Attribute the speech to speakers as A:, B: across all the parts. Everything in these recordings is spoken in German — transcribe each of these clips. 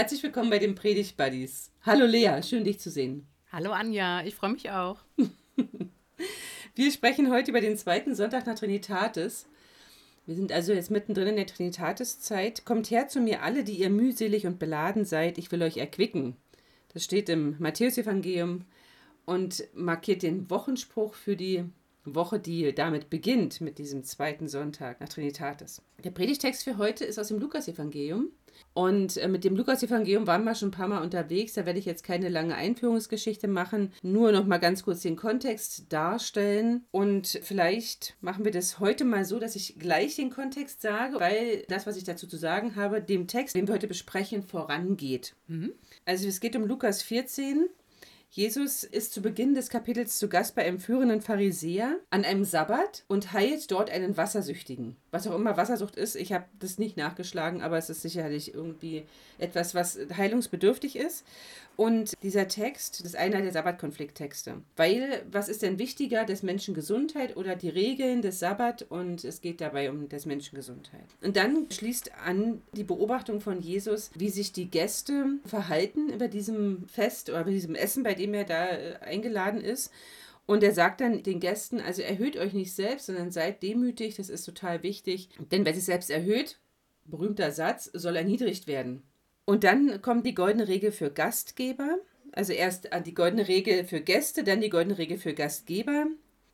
A: Herzlich willkommen bei den Predigt Buddies. Hallo Lea, schön dich zu sehen.
B: Hallo Anja, ich freue mich auch.
A: Wir sprechen heute über den zweiten Sonntag nach Trinitatis. Wir sind also jetzt mittendrin in der Trinitatiszeit. Kommt her zu mir alle, die ihr mühselig und beladen seid, ich will euch erquicken. Das steht im Matthäusevangelium und markiert den Wochenspruch für die Woche, die damit beginnt, mit diesem zweiten Sonntag nach Trinitatis. Der Predigtext für heute ist aus dem Lukasevangelium. Und äh, mit dem Lukas-Evangelium waren wir schon ein paar Mal unterwegs. Da werde ich jetzt keine lange Einführungsgeschichte machen, nur noch mal ganz kurz den Kontext darstellen. Und vielleicht machen wir das heute mal so, dass ich gleich den Kontext sage, weil das, was ich dazu zu sagen habe, dem Text, den wir heute besprechen, vorangeht. Mhm. Also es geht um Lukas 14, Jesus ist zu Beginn des Kapitels zu Gast bei einem führenden Pharisäer an einem Sabbat und heilt dort einen Wassersüchtigen. Was auch immer Wassersucht ist, ich habe das nicht nachgeschlagen, aber es ist sicherlich irgendwie etwas, was heilungsbedürftig ist. Und dieser Text, ist einer der Sabbatkonflikttexte. Weil, was ist denn wichtiger, des Menschen Gesundheit oder die Regeln des Sabbat? Und es geht dabei um des Menschen Gesundheit. Und dann schließt an die Beobachtung von Jesus, wie sich die Gäste verhalten über diesem Fest oder bei diesem Essen, bei dem er da äh, eingeladen ist. Und er sagt dann den Gästen, also erhöht euch nicht selbst, sondern seid demütig, das ist total wichtig. Denn wer sich selbst erhöht, berühmter Satz, soll erniedrigt werden. Und dann kommt die goldene Regel für Gastgeber. Also erst die goldene Regel für Gäste, dann die goldene Regel für Gastgeber.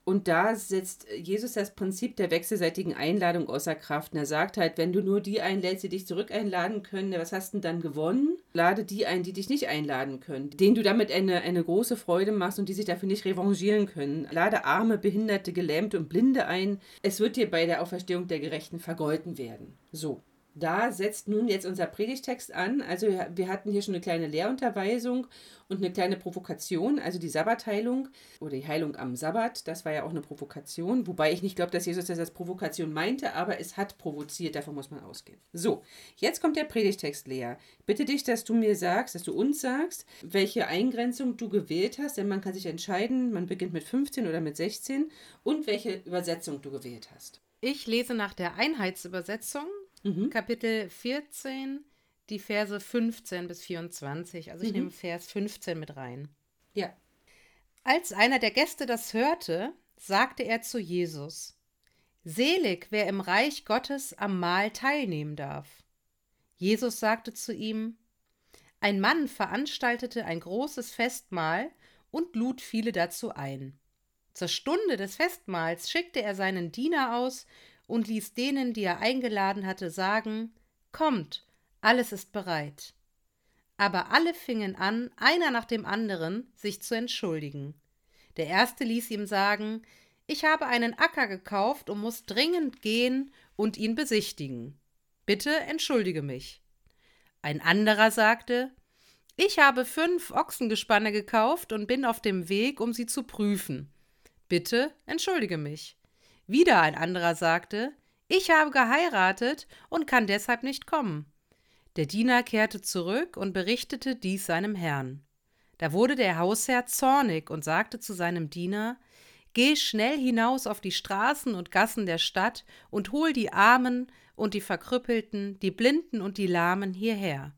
A: Und da setzt Jesus das Prinzip der wechselseitigen Einladung außer Kraft. Und er sagt halt, wenn du nur die einlädst, die dich zurück einladen können, was hast du denn dann gewonnen? Lade die ein, die dich nicht einladen können, denen du damit eine, eine große Freude machst und die sich dafür nicht revanchieren können. Lade Arme, Behinderte, Gelähmte und Blinde ein. Es wird dir bei der Auferstehung der Gerechten vergolten werden. So da setzt nun jetzt unser Predigtext an. Also wir hatten hier schon eine kleine Lehrunterweisung und eine kleine Provokation, also die Sabbatheilung oder die Heilung am Sabbat. Das war ja auch eine Provokation, wobei ich nicht glaube, dass Jesus das als Provokation meinte, aber es hat provoziert, davon muss man ausgehen. So, jetzt kommt der Predigtext, Lea. Bitte dich, dass du mir sagst, dass du uns sagst, welche Eingrenzung du gewählt hast, denn man kann sich entscheiden, man beginnt mit 15 oder mit 16 und welche Übersetzung du gewählt hast.
B: Ich lese nach der Einheitsübersetzung mhm. Kapitel 14, die Verse 15 bis 24. Also ich mhm. nehme Vers 15 mit rein.
A: Ja.
B: Als einer der Gäste das hörte, sagte er zu Jesus, Selig, wer im Reich Gottes am Mahl teilnehmen darf. Jesus sagte zu ihm, Ein Mann veranstaltete ein großes Festmahl und lud viele dazu ein. Zur Stunde des Festmahls schickte er seinen Diener aus und ließ denen, die er eingeladen hatte, sagen Kommt, alles ist bereit. Aber alle fingen an, einer nach dem anderen, sich zu entschuldigen. Der erste ließ ihm sagen Ich habe einen Acker gekauft und muss dringend gehen und ihn besichtigen. Bitte entschuldige mich. Ein anderer sagte Ich habe fünf Ochsengespanne gekauft und bin auf dem Weg, um sie zu prüfen. Bitte entschuldige mich. Wieder ein anderer sagte, ich habe geheiratet und kann deshalb nicht kommen. Der Diener kehrte zurück und berichtete dies seinem Herrn. Da wurde der Hausherr zornig und sagte zu seinem Diener Geh schnell hinaus auf die Straßen und Gassen der Stadt und hol die Armen und die Verkrüppelten, die Blinden und die Lahmen hierher.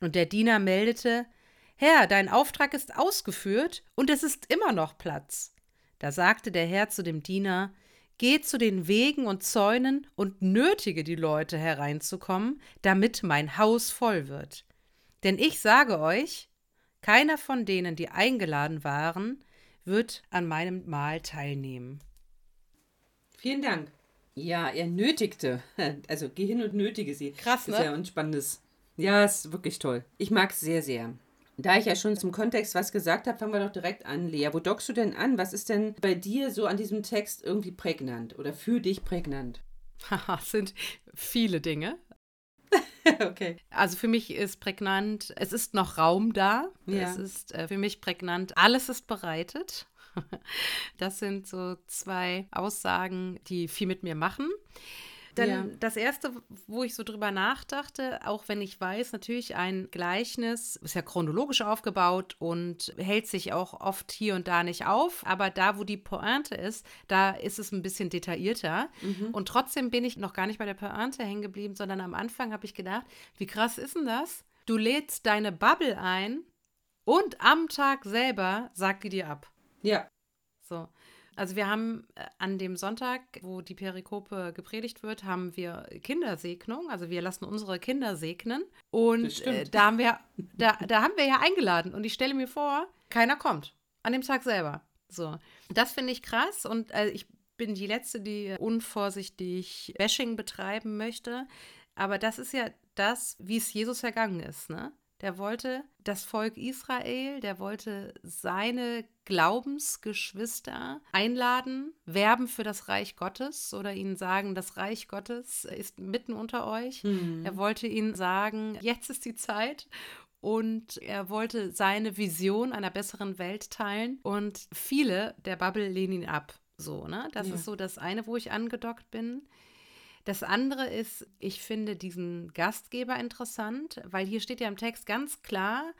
B: Und der Diener meldete Herr, dein Auftrag ist ausgeführt und es ist immer noch Platz. Da sagte der Herr zu dem Diener Geh zu den Wegen und Zäunen und nötige die Leute hereinzukommen, damit mein Haus voll wird. Denn ich sage euch, keiner von denen, die eingeladen waren, wird an meinem Mahl teilnehmen.
A: Vielen Dank. Ja, er nötigte. Also geh hin und nötige sie.
B: Krass,
A: ne? Ist ja ein spannendes. Ja, ist wirklich toll. Ich mag es sehr, sehr. Da ich ja schon zum Kontext was gesagt habe, fangen wir doch direkt an, Lea. Wo dockst du denn an? Was ist denn bei dir so an diesem Text irgendwie prägnant oder für dich prägnant?
B: Haha, sind viele Dinge.
A: okay.
B: Also für mich ist prägnant, es ist noch Raum da.
A: Ja.
B: Es ist äh, für mich prägnant, alles ist bereitet. Das sind so zwei Aussagen, die viel mit mir machen. Dann ja. das erste, wo ich so drüber nachdachte, auch wenn ich weiß, natürlich ein Gleichnis ist ja chronologisch aufgebaut und hält sich auch oft hier und da nicht auf, aber da, wo die Pointe ist, da ist es ein bisschen detaillierter. Mhm. Und trotzdem bin ich noch gar nicht bei der Pointe hängen geblieben, sondern am Anfang habe ich gedacht, wie krass ist denn das? du lädst deine Bubble ein und am Tag selber sagt die dir ab.
A: Ja.
B: So. Also wir haben äh, an dem Sonntag, wo die Perikope gepredigt wird, haben wir Kindersegnung. Also wir lassen unsere Kinder segnen. Und äh, da, haben wir, da, da haben wir ja eingeladen. Und ich stelle mir vor, keiner kommt. An dem Tag selber. So. Das finde ich krass. Und äh, ich bin die Letzte, die unvorsichtig Bashing betreiben möchte. Aber das ist ja das, wie es Jesus ergangen ist. Ne? Der wollte das Volk Israel, der wollte seine Glaubensgeschwister einladen, werben für das Reich Gottes oder ihnen sagen, das Reich Gottes ist mitten unter euch. Mhm. Er wollte ihnen sagen, jetzt ist die Zeit und er wollte seine Vision einer besseren Welt teilen und viele der Bubble lehnen ihn ab. So, ne? Das ja. ist so das eine, wo ich angedockt bin. Das andere ist, ich finde diesen Gastgeber interessant, weil hier steht ja im Text ganz klar,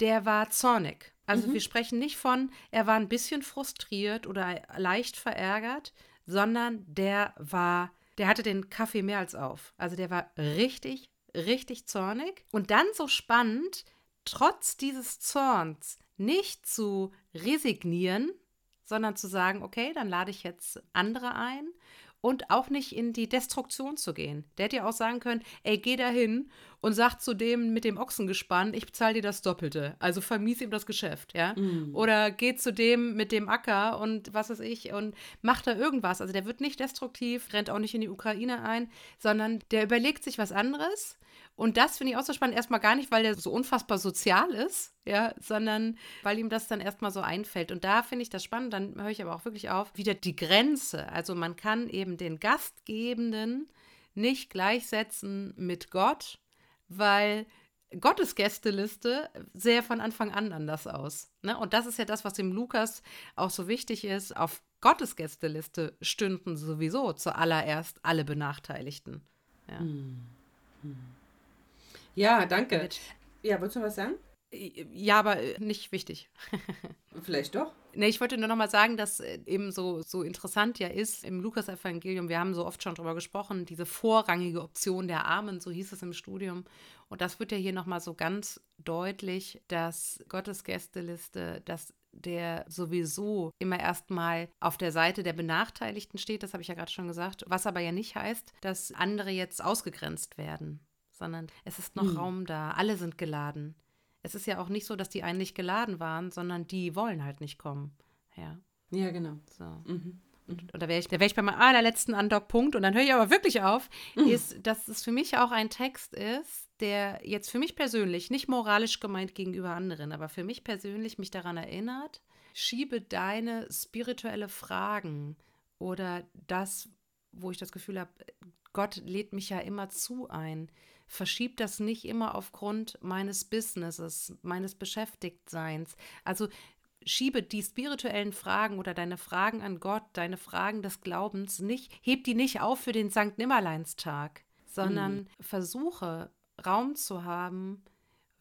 B: der war zornig. Also mhm. wir sprechen nicht von, er war ein bisschen frustriert oder leicht verärgert, sondern der war, der hatte den Kaffee mehr als auf. Also der war richtig, richtig zornig. Und dann so spannend, trotz dieses Zorns nicht zu resignieren, sondern zu sagen, okay, dann lade ich jetzt andere ein und auch nicht in die Destruktion zu gehen. Der hätte ja auch sagen können, ey, geh da hin und sag zu dem mit dem Ochsengespann, ich bezahle dir das Doppelte. Also vermies ihm das Geschäft, ja. Mm. Oder geh zu dem mit dem Acker und was weiß ich und mach da irgendwas. Also der wird nicht destruktiv, rennt auch nicht in die Ukraine ein, sondern der überlegt sich was anderes und das finde ich auch so spannend, erstmal gar nicht, weil der so unfassbar sozial ist, ja, sondern weil ihm das dann erstmal so einfällt. Und da finde ich das spannend, dann höre ich aber auch wirklich auf, wieder die Grenze. Also man kann eben den Gastgebenden nicht gleichsetzen mit Gott, weil Gottes Gästeliste sehr von Anfang an anders aus. Ne? Und das ist ja das, was dem Lukas auch so wichtig ist. Auf Gottes Gästeliste stünden sowieso zuallererst alle Benachteiligten. Ja. Hm. Hm.
A: Ja, danke. Ja, wolltest du was sagen?
B: Ja, aber äh, nicht wichtig.
A: Vielleicht doch.
B: Nee, ich wollte nur noch mal sagen, dass äh, eben so, so interessant ja ist im Lukas-Evangelium, wir haben so oft schon drüber gesprochen, diese vorrangige Option der Armen, so hieß es im Studium. Und das wird ja hier noch mal so ganz deutlich, dass Gottes Gästeliste, dass der sowieso immer erstmal auf der Seite der Benachteiligten steht, das habe ich ja gerade schon gesagt, was aber ja nicht heißt, dass andere jetzt ausgegrenzt werden sondern es ist noch hm. Raum da. Alle sind geladen. Es ist ja auch nicht so, dass die einen nicht geladen waren, sondern die wollen halt nicht kommen. Ja.
A: Ja, genau.
B: So. Mhm. Und, und da wäre ich, wär ich bei meinem allerletzten Andockpunkt und dann höre ich aber wirklich auf, mhm. ist, dass es für mich auch ein Text ist, der jetzt für mich persönlich, nicht moralisch gemeint gegenüber anderen, aber für mich persönlich mich daran erinnert, schiebe deine spirituelle Fragen oder das, wo ich das Gefühl habe, Gott lädt mich ja immer zu ein verschiebe das nicht immer aufgrund meines Businesses, meines Beschäftigtseins. Also schiebe die spirituellen Fragen oder deine Fragen an Gott, deine Fragen des Glaubens nicht, heb die nicht auf für den Sankt Nimmerleinstag, sondern mhm. versuche Raum zu haben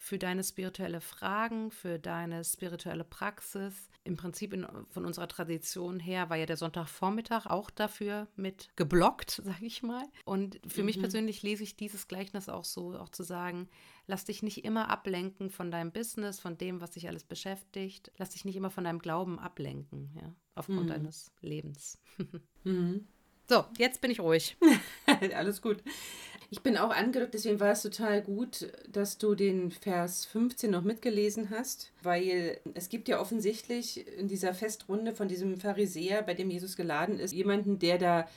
B: für deine spirituelle Fragen, für deine spirituelle Praxis. Im Prinzip in, von unserer Tradition her war ja der Sonntagvormittag auch dafür mit geblockt, sage ich mal. Und für mhm. mich persönlich lese ich dieses Gleichnis auch so, auch zu sagen, lass dich nicht immer ablenken von deinem Business, von dem, was dich alles beschäftigt. Lass dich nicht immer von deinem Glauben ablenken, ja, aufgrund mhm. deines Lebens. mhm. So, jetzt bin ich ruhig.
A: Alles gut. Ich bin auch angedockt, deswegen war es total gut, dass du den Vers 15 noch mitgelesen hast, weil es gibt ja offensichtlich in dieser Festrunde von diesem Pharisäer, bei dem Jesus geladen ist, jemanden, der da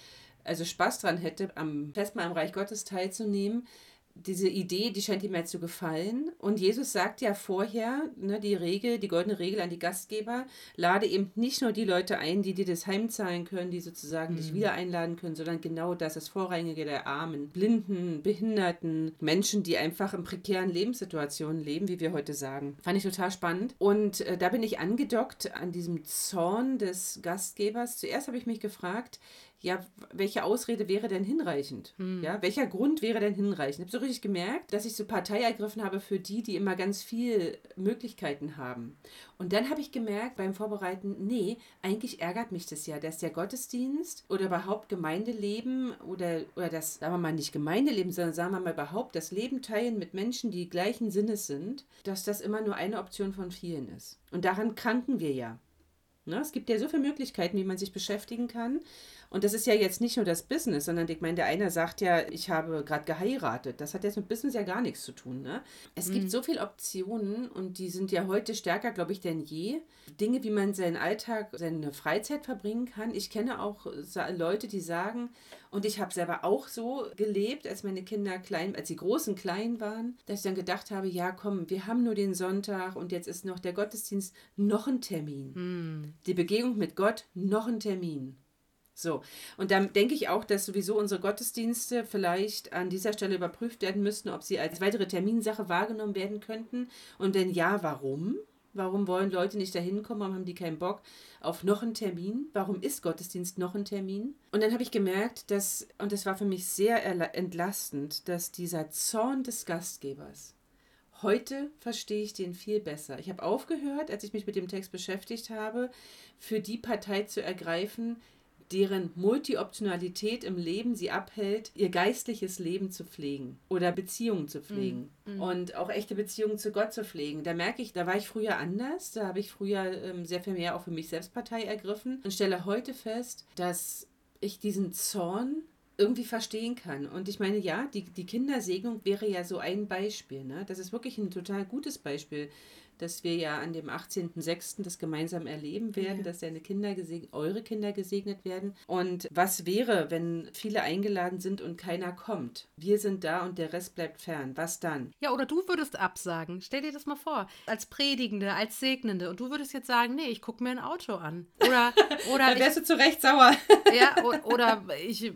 A: also Spaß dran hätte, am Festmahl am Reich Gottes teilzunehmen diese Idee, die scheint ihm ja zu gefallen. Und Jesus sagt ja vorher, ne, die Regel, die goldene Regel an die Gastgeber, lade eben nicht nur die Leute ein, die dir das heimzahlen können, die sozusagen mhm. dich wieder einladen können, sondern genau das, das Vorrangige der Armen, Blinden, Behinderten, Menschen, die einfach in prekären Lebenssituationen leben, wie wir heute sagen. Fand ich total spannend. Und äh, da bin ich angedockt an diesem Zorn des Gastgebers. Zuerst habe ich mich gefragt, ja, welche Ausrede wäre denn hinreichend? Hm. Ja, welcher Grund wäre denn hinreichend? Ich habe so richtig gemerkt, dass ich so Partei ergriffen habe für die, die immer ganz viel Möglichkeiten haben. Und dann habe ich gemerkt beim Vorbereiten, nee, eigentlich ärgert mich das ja, dass der Gottesdienst oder überhaupt Gemeindeleben oder, oder das, sagen wir mal nicht Gemeindeleben, sondern sagen wir mal überhaupt das Leben teilen mit Menschen, die gleichen Sinnes sind, dass das immer nur eine Option von vielen ist. Und daran kranken wir ja. Ne? Es gibt ja so viele Möglichkeiten, wie man sich beschäftigen kann. Und das ist ja jetzt nicht nur das Business, sondern ich meine, der eine sagt ja, ich habe gerade geheiratet. Das hat jetzt mit Business ja gar nichts zu tun. Ne? Es mhm. gibt so viele Optionen und die sind ja heute stärker, glaube ich, denn je. Dinge, wie man seinen Alltag, seine Freizeit verbringen kann. Ich kenne auch Leute, die sagen, und ich habe selber auch so gelebt, als meine Kinder klein, als die Großen klein waren, dass ich dann gedacht habe, ja komm, wir haben nur den Sonntag und jetzt ist noch der Gottesdienst noch ein Termin. Mhm. Die Begegnung mit Gott noch ein Termin. So, und dann denke ich auch, dass sowieso unsere Gottesdienste vielleicht an dieser Stelle überprüft werden müssten, ob sie als weitere Terminsache wahrgenommen werden könnten. Und wenn ja, warum? Warum wollen Leute nicht dahin kommen? Warum haben die keinen Bock auf noch einen Termin? Warum ist Gottesdienst noch ein Termin? Und dann habe ich gemerkt, dass, und das war für mich sehr entlastend, dass dieser Zorn des Gastgebers, heute verstehe ich den viel besser. Ich habe aufgehört, als ich mich mit dem Text beschäftigt habe, für die Partei zu ergreifen, deren Multioptionalität im Leben sie abhält, ihr geistliches Leben zu pflegen oder Beziehungen zu pflegen mm. und auch echte Beziehungen zu Gott zu pflegen. Da merke ich, da war ich früher anders, da habe ich früher ähm, sehr viel mehr auch für mich selbst Partei ergriffen und stelle heute fest, dass ich diesen Zorn irgendwie verstehen kann. Und ich meine, ja, die, die Kindersegnung wäre ja so ein Beispiel. Ne? Das ist wirklich ein total gutes Beispiel dass wir ja an dem 18.06. das gemeinsam erleben werden, ja. dass deine Kinder eure Kinder gesegnet werden. Und was wäre, wenn viele eingeladen sind und keiner kommt? Wir sind da und der Rest bleibt fern. Was dann?
B: Ja, oder du würdest absagen. Stell dir das mal vor. Als Predigende, als Segnende. Und du würdest jetzt sagen, nee, ich gucke mir ein Auto an. Oder, oder
A: Dann wärst ich, du zu Recht sauer.
B: ja, oder ich, äh,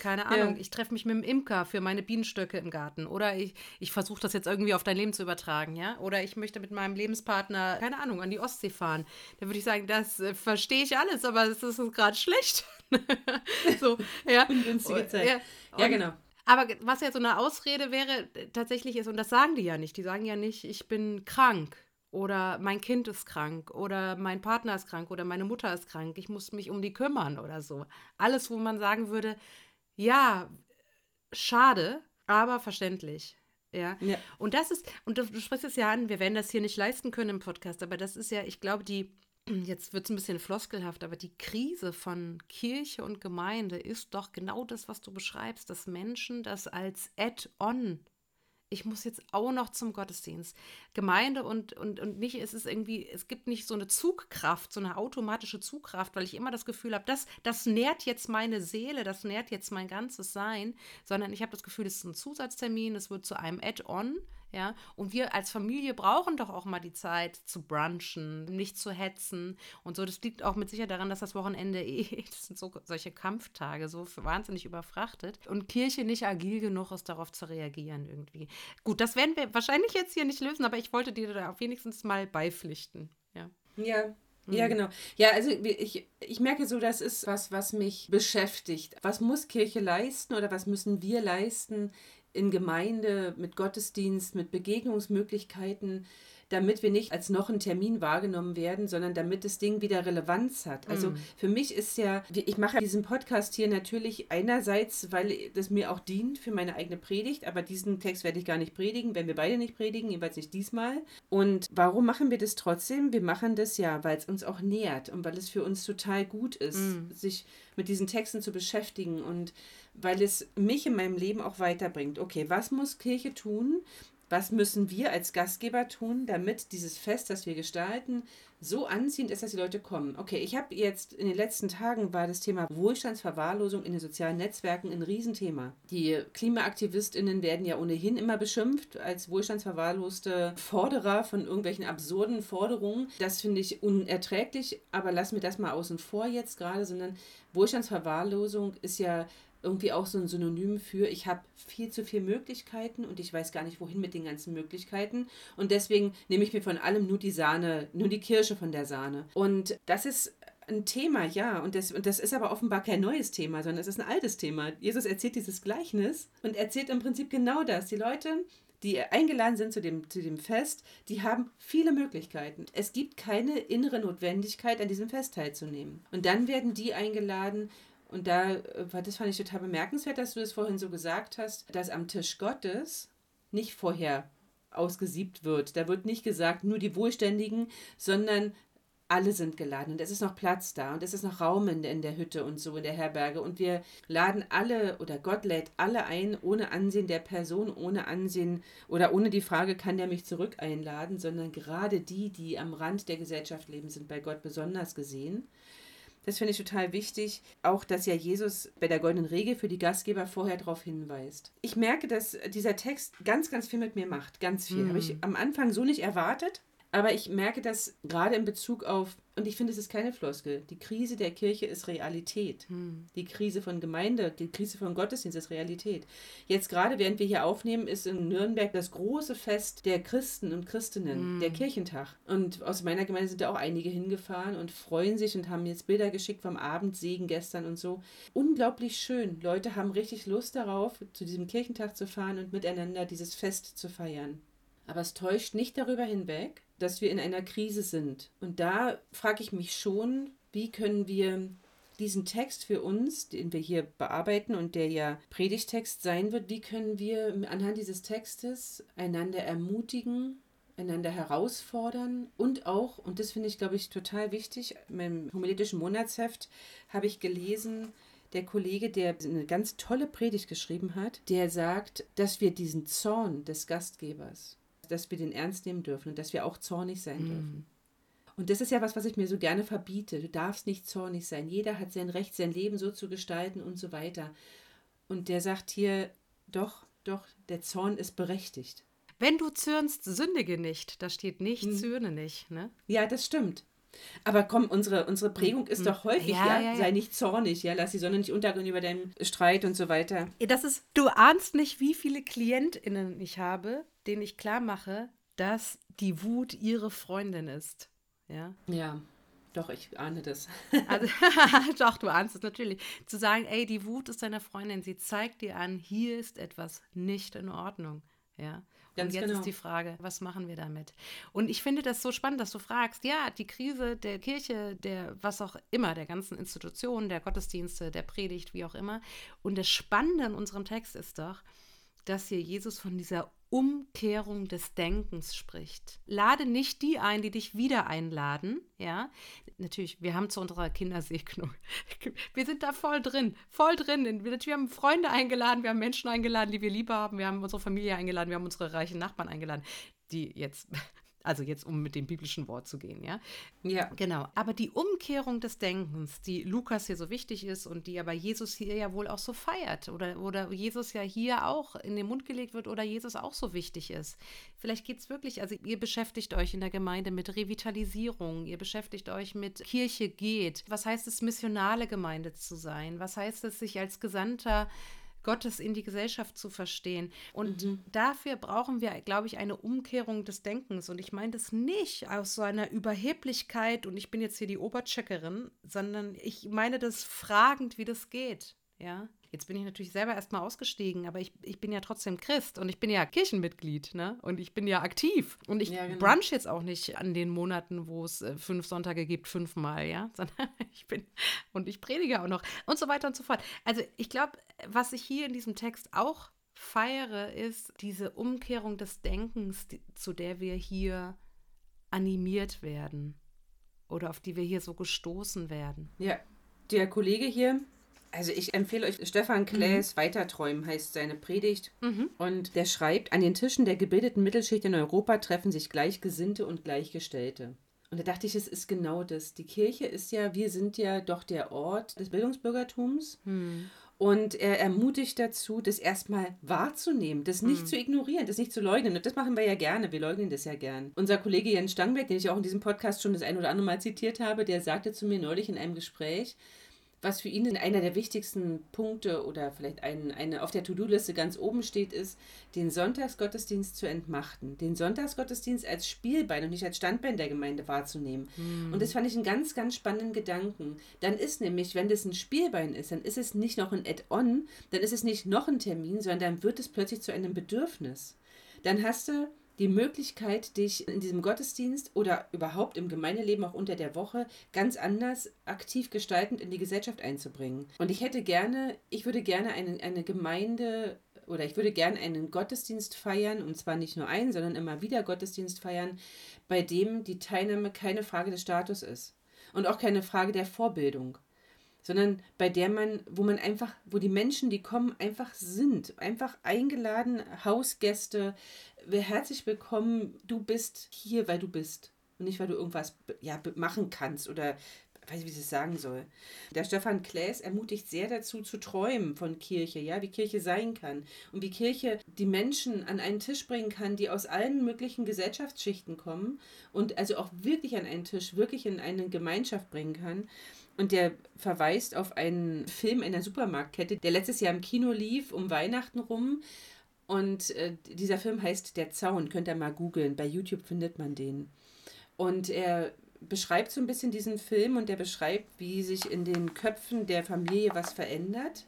B: keine Ahnung, ja. ich treffe mich mit dem Imker für meine Bienenstöcke im Garten. Oder ich, ich versuche das jetzt irgendwie auf dein Leben zu übertragen, ja? Oder ich möchte mit meinem Lebenspartner, keine Ahnung, an die Ostsee fahren, dann würde ich sagen, das äh, verstehe ich alles, aber es ist gerade schlecht.
A: so, ja. Ungünstige Zeit. Ja, ja genau.
B: Aber was ja so eine Ausrede wäre, tatsächlich ist, und das sagen die ja nicht, die sagen ja nicht, ich bin krank oder mein Kind ist krank oder mein Partner ist krank oder meine Mutter ist krank, ich muss mich um die kümmern oder so. Alles, wo man sagen würde, ja, schade, aber verständlich. Ja. ja. Und das ist, und du, du sprichst es ja an, wir werden das hier nicht leisten können im Podcast, aber das ist ja, ich glaube, die, jetzt wird es ein bisschen floskelhaft, aber die Krise von Kirche und Gemeinde ist doch genau das, was du beschreibst, dass Menschen das als Add-on ich muss jetzt auch noch zum Gottesdienst. Gemeinde und, und, und nicht, es ist irgendwie, es gibt nicht so eine Zugkraft, so eine automatische Zugkraft, weil ich immer das Gefühl habe, das, das nährt jetzt meine Seele, das nährt jetzt mein ganzes Sein, sondern ich habe das Gefühl, es ist ein Zusatztermin, es wird zu einem Add-on, ja, und wir als Familie brauchen doch auch mal die Zeit zu brunchen, nicht zu hetzen und so. Das liegt auch mit Sicherheit daran, dass das Wochenende eh, das sind so solche Kampftage, so wahnsinnig überfrachtet und Kirche nicht agil genug ist, darauf zu reagieren irgendwie. Gut, das werden wir wahrscheinlich jetzt hier nicht lösen, aber ich wollte dir da auf wenigstens mal beipflichten. Ja.
A: Ja, ja, mhm. genau. Ja, also ich, ich merke so, das ist was, was mich beschäftigt. Was muss Kirche leisten oder was müssen wir leisten in Gemeinde, mit Gottesdienst, mit Begegnungsmöglichkeiten, damit wir nicht als noch ein Termin wahrgenommen werden, sondern damit das Ding wieder Relevanz hat. Also mm. für mich ist ja, ich mache diesen Podcast hier natürlich einerseits, weil das mir auch dient für meine eigene Predigt, aber diesen Text werde ich gar nicht predigen, wenn wir beide nicht predigen, jeweils nicht diesmal. Und warum machen wir das trotzdem? Wir machen das ja, weil es uns auch nährt und weil es für uns total gut ist, mm. sich mit diesen Texten zu beschäftigen und weil es mich in meinem Leben auch weiterbringt. Okay, was muss Kirche tun? Was müssen wir als Gastgeber tun, damit dieses Fest, das wir gestalten, so anziehend ist, dass die Leute kommen? Okay, ich habe jetzt in den letzten Tagen war das Thema Wohlstandsverwahrlosung in den sozialen Netzwerken ein Riesenthema. Die KlimaaktivistInnen werden ja ohnehin immer beschimpft als wohlstandsverwahrloste Forderer von irgendwelchen absurden Forderungen. Das finde ich unerträglich, aber lass mir das mal außen vor jetzt gerade, sondern Wohlstandsverwahrlosung ist ja irgendwie auch so ein Synonym für, ich habe viel zu viele Möglichkeiten und ich weiß gar nicht, wohin mit den ganzen Möglichkeiten. Und deswegen nehme ich mir von allem nur die Sahne, nur die Kirsche von der Sahne. Und das ist ein Thema, ja. Und das, und das ist aber offenbar kein neues Thema, sondern es ist ein altes Thema. Jesus erzählt dieses Gleichnis und erzählt im Prinzip genau das. Die Leute, die eingeladen sind zu dem, zu dem Fest, die haben viele Möglichkeiten. Es gibt keine innere Notwendigkeit, an diesem Fest teilzunehmen. Und dann werden die eingeladen, und da, äh, das fand ich total bemerkenswert, dass du das vorhin so gesagt hast, dass am Tisch Gottes nicht vorher ausgesiebt wird. Da wird nicht gesagt, nur die Wohlständigen, sondern alle sind geladen und es ist noch Platz da und es ist noch Raum in, in der Hütte und so in der Herberge und wir laden alle oder Gott lädt alle ein, ohne Ansehen der Person, ohne Ansehen oder ohne die Frage, kann der mich zurück einladen, sondern gerade die, die am Rand der Gesellschaft leben, sind bei Gott besonders gesehen. Das finde ich total wichtig. Auch, dass ja Jesus bei der goldenen Regel für die Gastgeber vorher darauf hinweist. Ich merke, dass dieser Text ganz, ganz viel mit mir macht. Ganz viel. Mm. Habe ich am Anfang so nicht erwartet. Aber ich merke das gerade in Bezug auf, und ich finde, es ist keine Floskel, die Krise der Kirche ist Realität. Hm. Die Krise von Gemeinde, die Krise von Gottesdienst ist Realität. Jetzt gerade, während wir hier aufnehmen, ist in Nürnberg das große Fest der Christen und Christinnen, hm. der Kirchentag. Und aus meiner Gemeinde sind da auch einige hingefahren und freuen sich und haben jetzt Bilder geschickt vom Abendsegen gestern und so. Unglaublich schön. Leute haben richtig Lust darauf, zu diesem Kirchentag zu fahren und miteinander dieses Fest zu feiern. Aber es täuscht nicht darüber hinweg, dass wir in einer Krise sind. Und da frage ich mich schon, wie können wir diesen Text für uns, den wir hier bearbeiten und der ja Predigtext sein wird, wie können wir anhand dieses Textes einander ermutigen, einander herausfordern und auch, und das finde ich, glaube ich, total wichtig, im homiletischen Monatsheft habe ich gelesen, der Kollege, der eine ganz tolle Predigt geschrieben hat, der sagt, dass wir diesen Zorn des Gastgebers, dass wir den ernst nehmen dürfen und dass wir auch zornig sein mhm. dürfen. Und das ist ja was, was ich mir so gerne verbiete. Du darfst nicht zornig sein. Jeder hat sein Recht, sein Leben so zu gestalten und so weiter. Und der sagt hier, doch, doch, der Zorn ist berechtigt.
B: Wenn du zürnst, sündige nicht. Da steht nicht, hm. zürne nicht. Ne?
A: Ja, das stimmt. Aber komm, unsere, unsere Prägung ist hm. doch häufig, ja, ja, ja, sei nicht zornig, ja, lass die Sonne nicht untergehen über deinen Streit und so weiter.
B: Das ist, du ahnst nicht, wie viele KlientInnen ich habe, denen ich klar mache, dass die Wut ihre Freundin ist. Ja.
A: Ja. Doch, ich ahne das.
B: also, doch, du ahnst es natürlich. Zu sagen, ey, die Wut ist deine Freundin, sie zeigt dir an, hier ist etwas nicht in Ordnung. Ja. Ganz und jetzt genau. ist die Frage, was machen wir damit? Und ich finde das so spannend, dass du fragst, ja, die Krise der Kirche, der was auch immer, der ganzen Institutionen, der Gottesdienste, der Predigt, wie auch immer. Und das Spannende in unserem Text ist doch, dass hier Jesus von dieser Umkehrung des Denkens spricht. Lade nicht die ein, die dich wieder einladen, ja. Natürlich, wir haben zu unserer Kindersegnung, wir sind da voll drin, voll drin. Wir, haben Freunde eingeladen, wir haben Menschen eingeladen, die wir lieber haben, wir haben unsere Familie eingeladen, wir haben unsere reichen Nachbarn eingeladen, die jetzt also jetzt, um mit dem biblischen Wort zu gehen, ja? Ja. Genau. Aber die Umkehrung des Denkens, die Lukas hier so wichtig ist und die aber Jesus hier ja wohl auch so feiert oder, oder Jesus ja hier auch in den Mund gelegt wird oder Jesus auch so wichtig ist. Vielleicht geht es wirklich, also ihr beschäftigt euch in der Gemeinde mit Revitalisierung, ihr beschäftigt euch mit Kirche geht. Was heißt es, missionale Gemeinde zu sein? Was heißt es, sich als Gesandter Gottes in die Gesellschaft zu verstehen. Und mhm. dafür brauchen wir, glaube ich, eine Umkehrung des Denkens. Und ich meine das nicht aus so einer Überheblichkeit und ich bin jetzt hier die Obercheckerin, sondern ich meine das fragend, wie das geht. Ja. Jetzt bin ich natürlich selber erstmal ausgestiegen, aber ich, ich bin ja trotzdem Christ und ich bin ja Kirchenmitglied, ne? Und ich bin ja aktiv. Und ich ja, genau. brunch jetzt auch nicht an den Monaten, wo es äh, fünf Sonntage gibt, fünfmal, ja? Sondern ich bin und ich predige auch noch und so weiter und so fort. Also ich glaube, was ich hier in diesem Text auch feiere, ist diese Umkehrung des Denkens, die, zu der wir hier animiert werden oder auf die wir hier so gestoßen werden.
A: Ja, der Kollege hier, also ich empfehle euch Stefan Klaes mhm. Weiterträumen heißt seine Predigt. Mhm. Und der schreibt, an den Tischen der gebildeten Mittelschicht in Europa treffen sich Gleichgesinnte und Gleichgestellte. Und da dachte ich, es ist genau das. Die Kirche ist ja, wir sind ja doch der Ort des Bildungsbürgertums. Mhm. Und er ermutigt dazu, das erstmal wahrzunehmen, das nicht mhm. zu ignorieren, das nicht zu leugnen. Und das machen wir ja gerne. Wir leugnen das ja gern. Unser Kollege Jens Stangbeck, den ich auch in diesem Podcast schon das ein oder andere Mal zitiert habe, der sagte zu mir neulich in einem Gespräch, was für ihn einer der wichtigsten Punkte oder vielleicht ein, eine auf der To-Do-Liste ganz oben steht, ist, den Sonntagsgottesdienst zu entmachten. Den Sonntagsgottesdienst als Spielbein und nicht als Standbein der Gemeinde wahrzunehmen. Mhm. Und das fand ich einen ganz, ganz spannenden Gedanken. Dann ist nämlich, wenn das ein Spielbein ist, dann ist es nicht noch ein Add-on, dann ist es nicht noch ein Termin, sondern dann wird es plötzlich zu einem Bedürfnis. Dann hast du die Möglichkeit, dich in diesem Gottesdienst oder überhaupt im Gemeindeleben auch unter der Woche ganz anders aktiv gestaltend in die Gesellschaft einzubringen. Und ich hätte gerne, ich würde gerne eine, eine Gemeinde oder ich würde gerne einen Gottesdienst feiern, und zwar nicht nur einen, sondern immer wieder Gottesdienst feiern, bei dem die Teilnahme keine Frage des Status ist und auch keine Frage der Vorbildung sondern bei der man, wo man einfach, wo die Menschen, die kommen, einfach sind, einfach eingeladen, Hausgäste, herzlich willkommen, du bist hier, weil du bist und nicht, weil du irgendwas ja, machen kannst oder weiß ich, wie ich es sagen soll. Der Stefan Klaes ermutigt sehr dazu, zu träumen von Kirche, ja, wie Kirche sein kann und wie Kirche die Menschen an einen Tisch bringen kann, die aus allen möglichen Gesellschaftsschichten kommen und also auch wirklich an einen Tisch, wirklich in eine Gemeinschaft bringen kann. Und der verweist auf einen Film in der Supermarktkette, der letztes Jahr im Kino lief, um Weihnachten rum. Und äh, dieser Film heißt Der Zaun, könnt ihr mal googeln. Bei YouTube findet man den. Und er beschreibt so ein bisschen diesen Film und er beschreibt, wie sich in den Köpfen der Familie was verändert.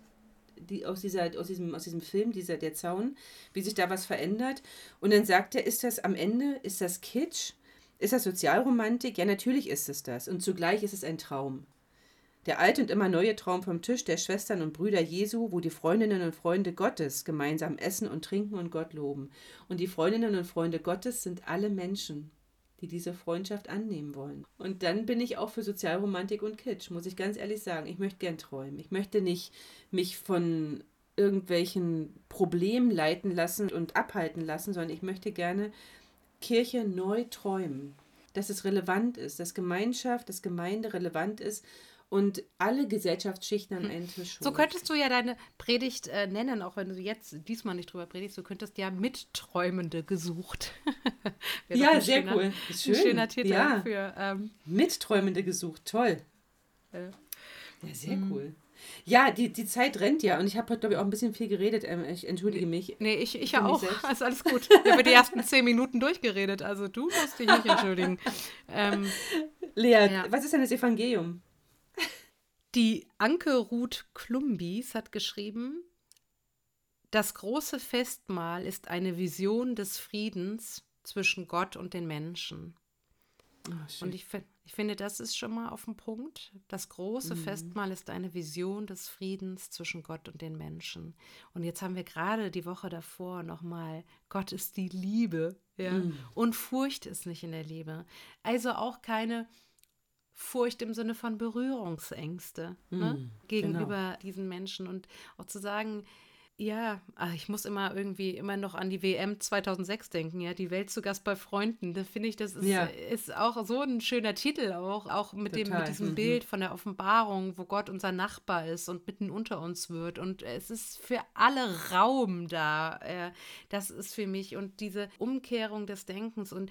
A: Die, aus, dieser, aus, diesem, aus diesem Film, dieser, der Zaun, wie sich da was verändert. Und dann sagt er, ist das am Ende, ist das Kitsch? Ist das Sozialromantik? Ja, natürlich ist es das. Und zugleich ist es ein Traum. Der alte und immer neue Traum vom Tisch der Schwestern und Brüder Jesu, wo die Freundinnen und Freunde Gottes gemeinsam essen und trinken und Gott loben. Und die Freundinnen und Freunde Gottes sind alle Menschen, die diese Freundschaft annehmen wollen. Und dann bin ich auch für Sozialromantik und Kitsch, muss ich ganz ehrlich sagen. Ich möchte gern träumen. Ich möchte nicht mich von irgendwelchen Problemen leiten lassen und abhalten lassen, sondern ich möchte gerne Kirche neu träumen. Dass es relevant ist, dass Gemeinschaft, dass Gemeinde relevant ist und alle Gesellschaftsschichten an hm. einen Tisch
B: holen. So könntest du ja deine Predigt äh, nennen, auch wenn du jetzt diesmal nicht drüber predigst. Du könntest ja Mitträumende gesucht.
A: ja, sehr schöner, cool.
B: Schön. Ein schöner Titel ja. für.
A: Ähm, Mitträumende gesucht, toll. Äh, ja, sehr mhm. cool. Ja, die, die Zeit rennt ja und ich habe heute, glaube ich, auch ein bisschen viel geredet. Ähm, ich entschuldige mich.
B: Nee, ich, ich ja auch. Ist alles gut. Ich habe die ersten zehn Minuten durchgeredet. Also du musst dich nicht entschuldigen. Ähm,
A: Lea, ja. was ist denn das Evangelium?
B: Die Anke Ruth Klumbis hat geschrieben, das große Festmahl ist eine Vision des Friedens zwischen Gott und den Menschen. Oh, und ich, ich, finde, das ist schon mal auf dem Punkt. Das große mhm. Festmahl ist eine Vision des Friedens zwischen Gott und den Menschen. Und jetzt haben wir gerade die Woche davor nochmal, Gott ist die Liebe. Ja? Mhm. Und Furcht ist nicht in der Liebe. Also auch keine Furcht im Sinne von Berührungsängste mm, ne, genau. gegenüber genau. diesen Menschen und auch zu sagen, ja, ah, ich muss immer irgendwie immer noch an die WM 2006 denken, ja, die Welt zu Gast bei Freunden. Da finde ich, das ist, ja. ist auch so ein schöner Titel, auch, auch mit, dem, mit diesem mhm. Bild von der Offenbarung, wo Gott unser Nachbar ist und mitten unter uns wird. Und es ist für alle Raum da. Äh, das ist für mich und diese Umkehrung des Denkens und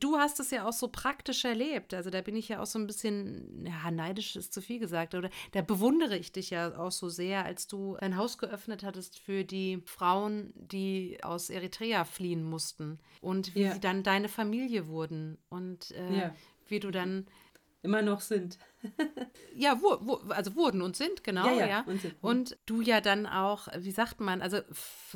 B: du hast es ja auch so praktisch erlebt. Also da bin ich ja auch so ein bisschen, ja, neidisch ist zu viel gesagt, oder da bewundere ich dich ja auch so sehr, als du dein Haus geöffnet hattest für die Frauen, die aus Eritrea fliehen mussten und wie ja. sie dann deine Familie wurden und äh, ja. wie du dann
A: immer noch sind.
B: Ja, wo, wo, also wurden und sind, genau, ja. ja. ja. Und, sind. und, du ja dann auch, wie sagt man, also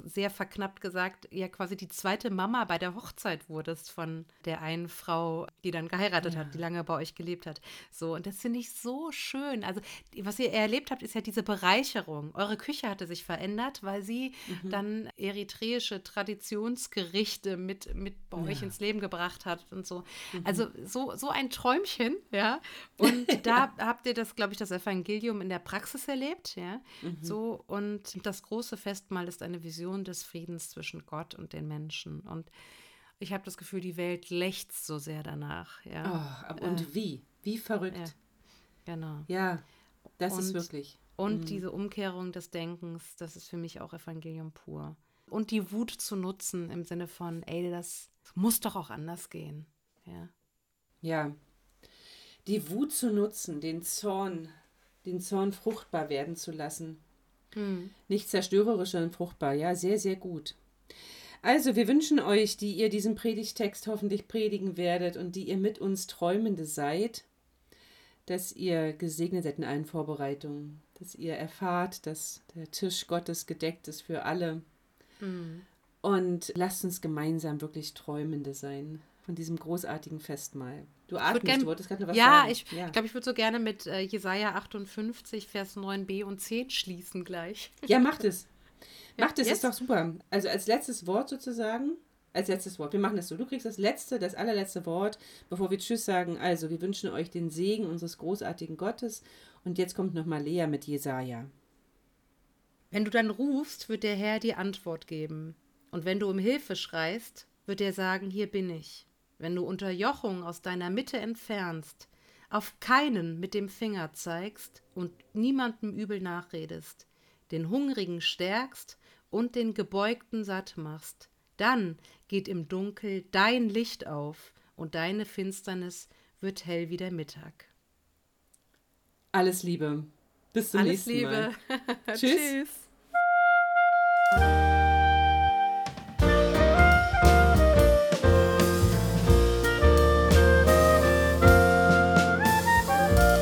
B: sehr verknappt gesagt, ja quasi die zweite Mama bei der Hochzeit wurdest von der einen Frau, die dann geheiratet ja. hat, die lange bei euch gelebt hat. So, und das finde ich so schön. Also, was ihr erlebt habt, ist ja diese Bereicherung. Eure Küche hatte sich verändert, weil sie mhm. dann eritreische Traditionsgerichte mit, mit bei euch ins Leben gebracht hat und so. Mhm. Also, so, so ein Träumchen, ja. Und da habt ihr das, glaube ich, das Evangelium in der Praxis erlebt, ja. Mhm. So, und das große Festmahl ist eine Vision des Friedens zwischen Gott und den Menschen. Und ich habe das Gefühl, die Welt lechzt so sehr danach, ja.
A: Oh, und äh, wie? Wie verrückt.
B: Ja, genau.
A: Ja, das und, ist wirklich.
B: Und mhm. diese Umkehrung des Denkens, das ist für mich auch Evangelium pur. Und die Wut zu nutzen im Sinne von, ey, das muss doch auch anders gehen. Ja.
A: Ja, die Wut zu nutzen, den Zorn, den Zorn fruchtbar werden zu lassen.
B: Hm.
A: Nicht zerstörerisch, sondern fruchtbar. Ja, sehr, sehr gut. Also, wir wünschen euch, die ihr diesen Predigtext hoffentlich predigen werdet und die ihr mit uns Träumende seid, dass ihr gesegnet seid in allen Vorbereitungen, dass ihr erfahrt, dass der Tisch Gottes gedeckt ist für alle.
B: Hm.
A: Und lasst uns gemeinsam wirklich Träumende sein von diesem großartigen Festmahl. Du atmest,
B: gern,
A: du wolltest gerade noch was
B: ja,
A: sagen.
B: Ich, ja, ich glaube, ich würde so gerne mit äh, Jesaja 58, Vers 9b und 10 schließen gleich.
A: Ja, macht es. Macht es,
B: Yes.
A: ist doch super. Also als letztes Wort sozusagen, als letztes Wort. Wir machen das so. Du kriegst das letzte, das allerletzte Wort, bevor wir Tschüss sagen. Also, wir wünschen euch den Segen unseres großartigen Gottes. Und jetzt kommt nochmal Lea mit Jesaja.
B: Wenn du dann rufst, wird der Herr dir Antwort geben. Und wenn du um Hilfe schreist, wird er sagen, hier bin ich. Wenn du Unterjochung aus deiner Mitte entfernst, auf keinen mit dem Finger zeigst und niemandem übel nachredest, den Hungrigen stärkst und den Gebeugten satt machst, dann geht im Dunkel dein Licht auf und deine Finsternis wird hell wie der Mittag.
A: Alles Liebe. Bis zum
B: Alles
A: nächsten
B: Liebe.
A: Mal. Tschüss.
B: Tschüss.